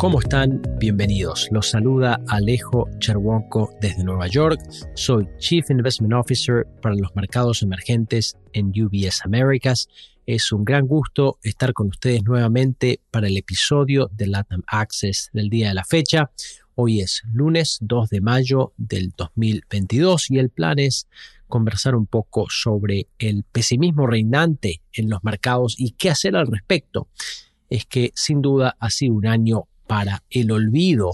¿Cómo están? Bienvenidos. Los saluda Alejo Cherwonko desde Nueva York. Soy Chief Investment Officer para los mercados emergentes en UBS Americas. Es un gran gusto estar con ustedes nuevamente para el episodio de LATAM Access del día de la fecha. Hoy es lunes 2 de mayo del 2022 y el plan es conversar un poco sobre el pesimismo reinante en los mercados y qué hacer al respecto. Es que sin duda ha sido un año para el olvido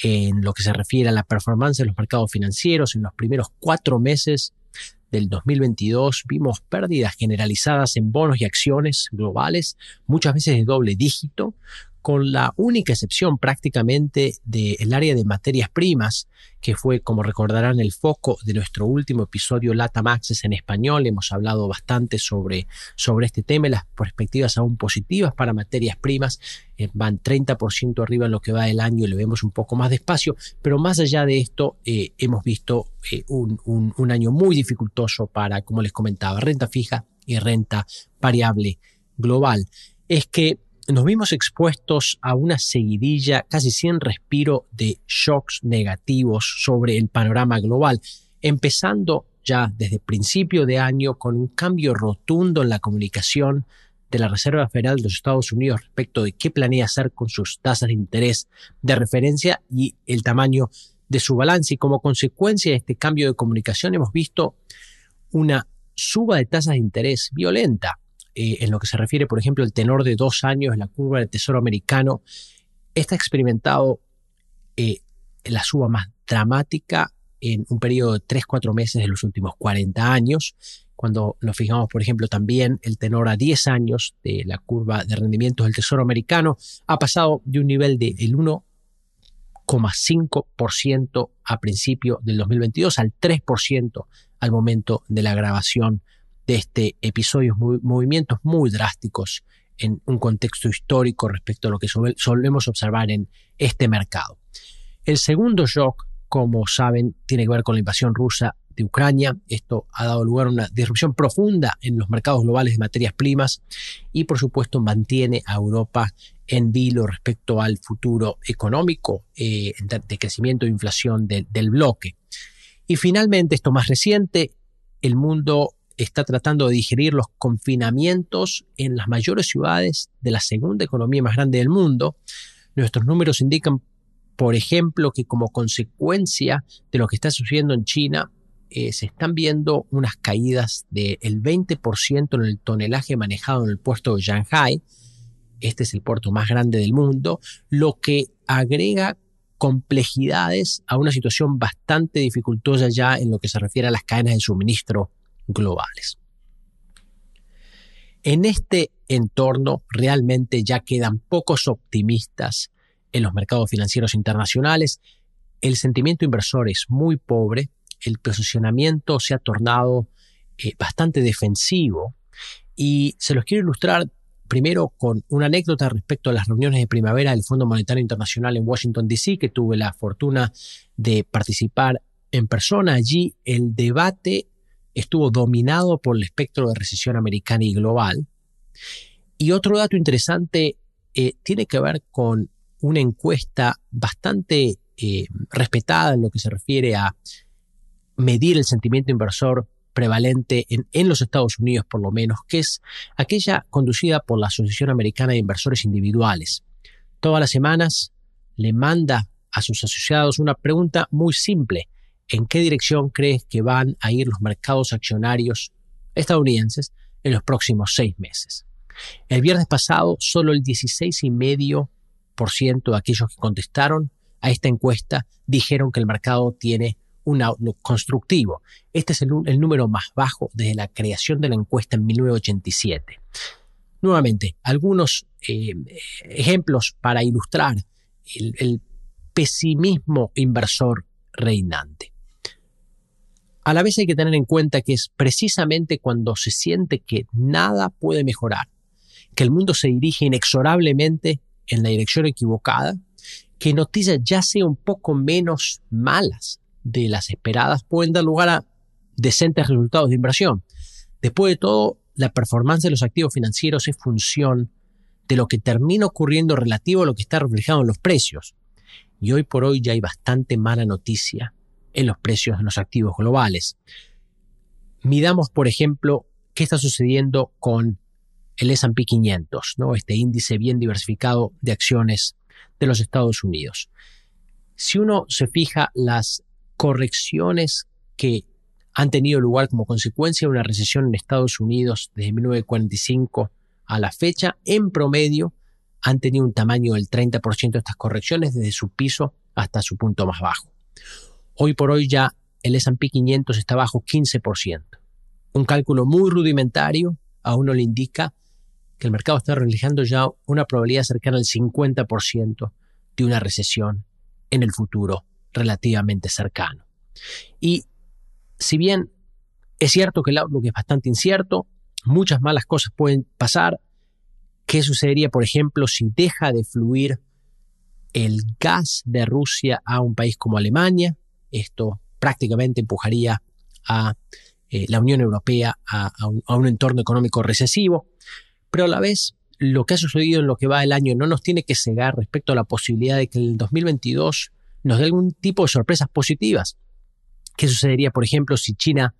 en lo que se refiere a la performance de los mercados financieros. En los primeros cuatro meses del 2022 vimos pérdidas generalizadas en bonos y acciones globales, muchas veces de doble dígito, con la única excepción prácticamente del área de materias primas, que fue, como recordarán, el foco de nuestro último episodio Lata Maxes en español. Hemos hablado bastante sobre, sobre este tema las perspectivas aún positivas para materias primas eh, van 30% arriba en lo que va del año y le vemos un poco más despacio, pero más allá de esto eh, hemos visto eh, un, un año muy dificultoso para, como les comentaba, renta fija y renta variable global. Es que nos vimos expuestos a una seguidilla casi sin respiro de shocks negativos sobre el panorama global, empezando ya desde principio de año con un cambio rotundo en la comunicación de la Reserva Federal de los Estados Unidos respecto de qué planea hacer con sus tasas de interés de referencia y el tamaño de su balance. Y como consecuencia de este cambio de comunicación hemos visto una suba de tasas de interés violenta eh, en lo que se refiere, por ejemplo, el tenor de dos años en la curva del Tesoro americano, está experimentado eh, la suba más dramática en un periodo de 3-4 meses de los últimos 40 años. Cuando nos fijamos, por ejemplo, también el tenor a 10 años de la curva de rendimientos del Tesoro americano ha pasado de un nivel del 1,5% a principio del 2022 al 3% al momento de la grabación de este episodio, movimientos muy drásticos en un contexto histórico respecto a lo que solemos observar en este mercado. El segundo shock, como saben, tiene que ver con la invasión rusa de Ucrania. Esto ha dado lugar a una disrupción profunda en los mercados globales de materias primas y, por supuesto, mantiene a Europa en vilo respecto al futuro económico eh, de crecimiento e inflación del bloque. Y finalmente, esto más reciente, el mundo está tratando de digerir los confinamientos en las mayores ciudades de la segunda economía más grande del mundo. Nuestros números indican, por ejemplo, que como consecuencia de lo que está sucediendo en China, eh, se están viendo unas caídas del 20% en el tonelaje manejado en el puerto de Shanghai. Este es el puerto más grande del mundo, lo que agrega complejidades a una situación bastante dificultosa ya en lo que se refiere a las cadenas de suministro globales. En este entorno realmente ya quedan pocos optimistas en los mercados financieros internacionales, el sentimiento inversor es muy pobre, el posicionamiento se ha tornado eh, bastante defensivo y se los quiero ilustrar primero con una anécdota respecto a las reuniones de primavera del Fondo Monetario Internacional en Washington, D.C., que tuve la fortuna de participar en persona. Allí el debate estuvo dominado por el espectro de recesión americana y global. Y otro dato interesante eh, tiene que ver con una encuesta bastante eh, respetada en lo que se refiere a medir el sentimiento inversor prevalente en, en, los Estados Unidos, por lo menos, que es aquella conducida por la Asociación Americana de Inversores Individuales. Todas las semanas le manda a sus asociados una pregunta muy simple. ¿En qué dirección crees que van a ir los mercados accionarios estadounidenses en los próximos seis meses? El viernes pasado, solo el 16,5% de aquellos que contestaron a esta encuesta dijeron que el mercado tiene un outlook constructivo. Este es el, número más bajo desde la creación de la encuesta en 1987. Nuevamente, algunos eh, ejemplos para ilustrar el pesimismo inversor reinante. A la vez hay que tener en cuenta que es precisamente cuando se siente que nada puede mejorar, que el mundo se dirige inexorablemente en la dirección equivocada, que noticias ya sean un poco menos malas de las esperadas pueden dar lugar a decentes resultados de inversión. Después de todo, la performance de los activos financieros es función de lo que termina ocurriendo relativo a lo que está reflejado en los precios. Y hoy por hoy ya hay bastante mala noticia en los precios de los activos globales. Midamos, por ejemplo, qué está sucediendo con el S&P 500, ¿no? este índice bien diversificado de acciones de los Estados Unidos. Si uno se fija las correcciones que han tenido lugar como consecuencia de una recesión en Estados Unidos desde 1945 a la fecha, en promedio han tenido un tamaño del 30% de estas correcciones desde su piso hasta su punto más bajo. Hoy por hoy ya el S&P 500 está bajo 15%. Un cálculo muy rudimentario a uno le indica que el mercado está reflejando ya una probabilidad cercana al 50% de una recesión en el futuro relativamente cercano. Y si bien es cierto que el outlook es bastante incierto, muchas malas cosas pueden pasar. ¿Qué sucedería, por ejemplo, si deja de fluir el gas de Rusia a un país como Alemania? Esto prácticamente empujaría a eh, la Unión Europea a, un, a un entorno económico recesivo, pero a la vez lo que ha sucedido en lo que va el año no nos tiene que cegar respecto a la posibilidad de que el 2022 nos dé algún tipo de sorpresas positivas. ¿Qué sucedería, por ejemplo, si China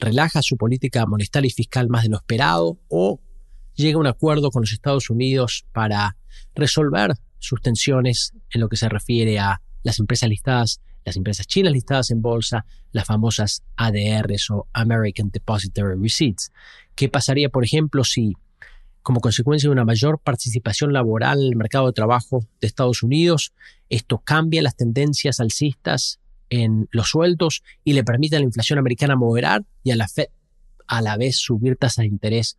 relaja su política monetaria y fiscal más de lo esperado o llega a un acuerdo con los Estados Unidos para resolver sus tensiones en lo que se refiere a las empresas listadas, las empresas chinas listadas en bolsa, las famosas ADRs o American Depository Receipts. ¿Qué pasaría, por ejemplo, si como consecuencia de una mayor participación laboral en el mercado de trabajo de Estados Unidos, esto cambia las tendencias alcistas en los sueldos y le permite a la inflación americana moderar y a la Fed a la vez subir tasas de interés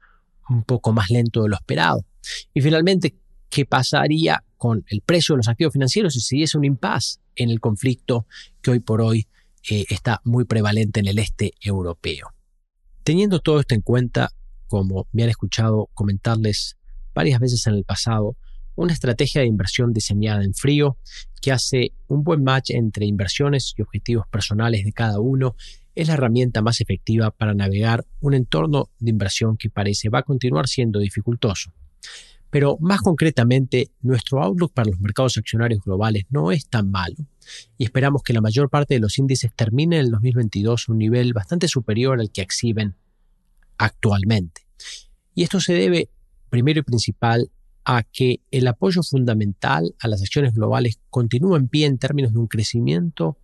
un poco más lento de lo esperado. Y finalmente, ¿qué pasaría con el precio de los activos financieros si se diese un impasse en el conflicto que hoy por hoy eh, está muy prevalente en el este europeo? Teniendo todo esto en cuenta, como me han escuchado comentarles varias veces en el pasado, una estrategia de inversión diseñada en frío que hace un buen match entre inversiones y objetivos personales de cada uno es la herramienta más efectiva para navegar un entorno de inversión que parece va a continuar siendo dificultoso. Pero más concretamente, nuestro outlook para los mercados accionarios globales no es tan malo y esperamos que la mayor parte de los índices terminen en el 2022 a un nivel bastante superior al que exhiben actualmente. Y esto se debe, primero y principal, a que el apoyo fundamental a las acciones globales continúa en pie en términos de un crecimiento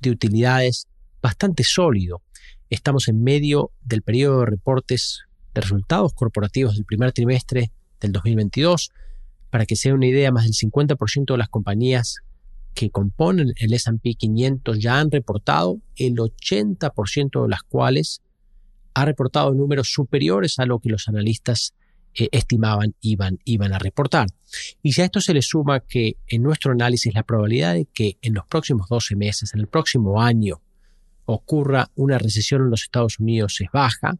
de utilidades bastante sólido. Estamos en medio del periodo de reportes de resultados corporativos del primer trimestre del 2022. Para que sea una idea, más del 50% de las compañías que componen el S&P 500 ya han reportado, el 80% de las cuales ha reportado números superiores a lo que los analistas eh, estimaban iban, iban a reportar. Y si a esto se le suma que en nuestro análisis la probabilidad de que en los próximos 12 meses, en el próximo año, ocurra una recesión en los Estados Unidos es baja,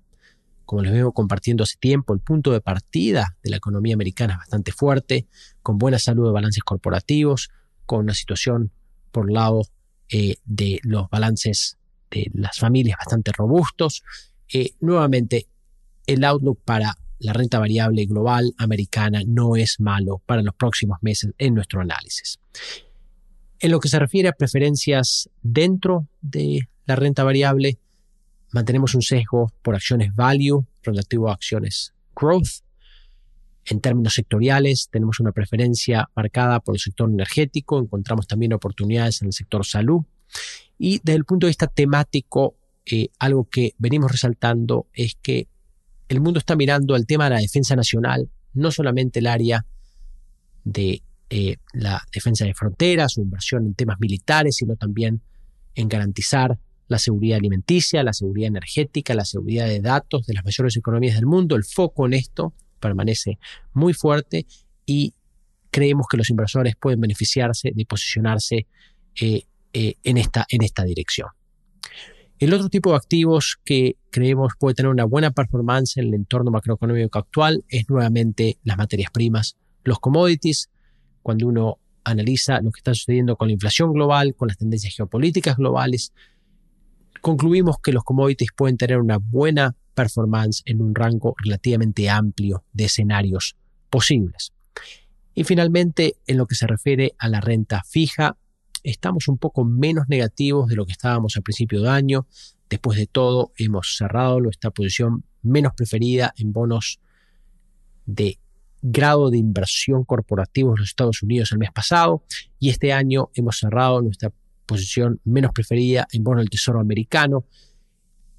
como les vengo compartiendo hace tiempo, el punto de partida de la economía americana es bastante fuerte, con buena salud de balances corporativos, con una situación por lado eh, de los balances de las familias bastante robustos eh, nuevamente, el outlook para la renta variable global americana no es malo para los próximos meses en nuestro análisis. En lo que se refiere a preferencias dentro de la renta variable, mantenemos un sesgo por acciones value relativo a acciones growth. En términos sectoriales, tenemos una preferencia marcada por el sector energético, encontramos también oportunidades en el sector salud. Y desde el punto de vista temático, eh, algo que venimos resaltando es que el mundo está mirando al tema de la defensa nacional, no solamente el área de eh, la defensa de fronteras, su inversión en temas militares, sino también en garantizar la seguridad alimenticia, la seguridad energética, la seguridad de datos de las mayores economías del mundo. El foco en esto permanece muy fuerte y creemos que los inversores pueden beneficiarse de posicionarse eh, en, esta, en esta dirección. El otro tipo de activos que creemos puede tener una buena performance en el entorno macroeconómico actual es nuevamente las materias primas, los commodities. Cuando uno analiza lo que está sucediendo con la inflación global, con las tendencias geopolíticas globales, concluimos que los commodities pueden tener una buena performance en un rango relativamente amplio de escenarios posibles. Y finalmente, en lo que se refiere a la renta fija, estamos un poco menos negativos de lo que estábamos al principio de año. Después de todo, hemos cerrado nuestra posición menos preferida en bonos de grado de inversión corporativo en los Estados Unidos el mes pasado y este año hemos cerrado nuestra posición menos preferida en bonos del Tesoro americano.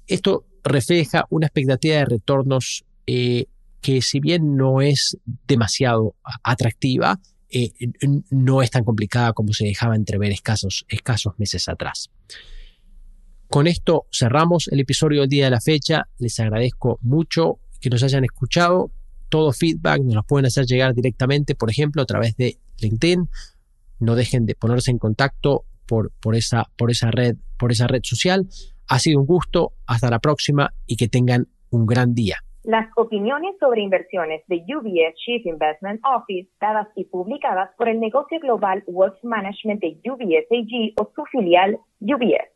Esto refleja una expectativa de retornos eh, que si bien no es demasiado atractiva, eh, no es tan complicada como se dejaba entrever escasos, escasos meses atrás. Con esto cerramos el episodio del día de la fecha. Les agradezco mucho que nos hayan escuchado. Todo feedback nos lo pueden hacer llegar directamente, por ejemplo, a través de LinkedIn. No dejen de ponerse en contacto por, por, esa, por, esa red, por esa red social. Ha sido un gusto. Hasta la próxima y que tengan un gran día. Las opiniones sobre inversiones de UBS Chief Investment Office, dadas y publicadas por el negocio global Wealth Management de UBS AG o su filial UBS.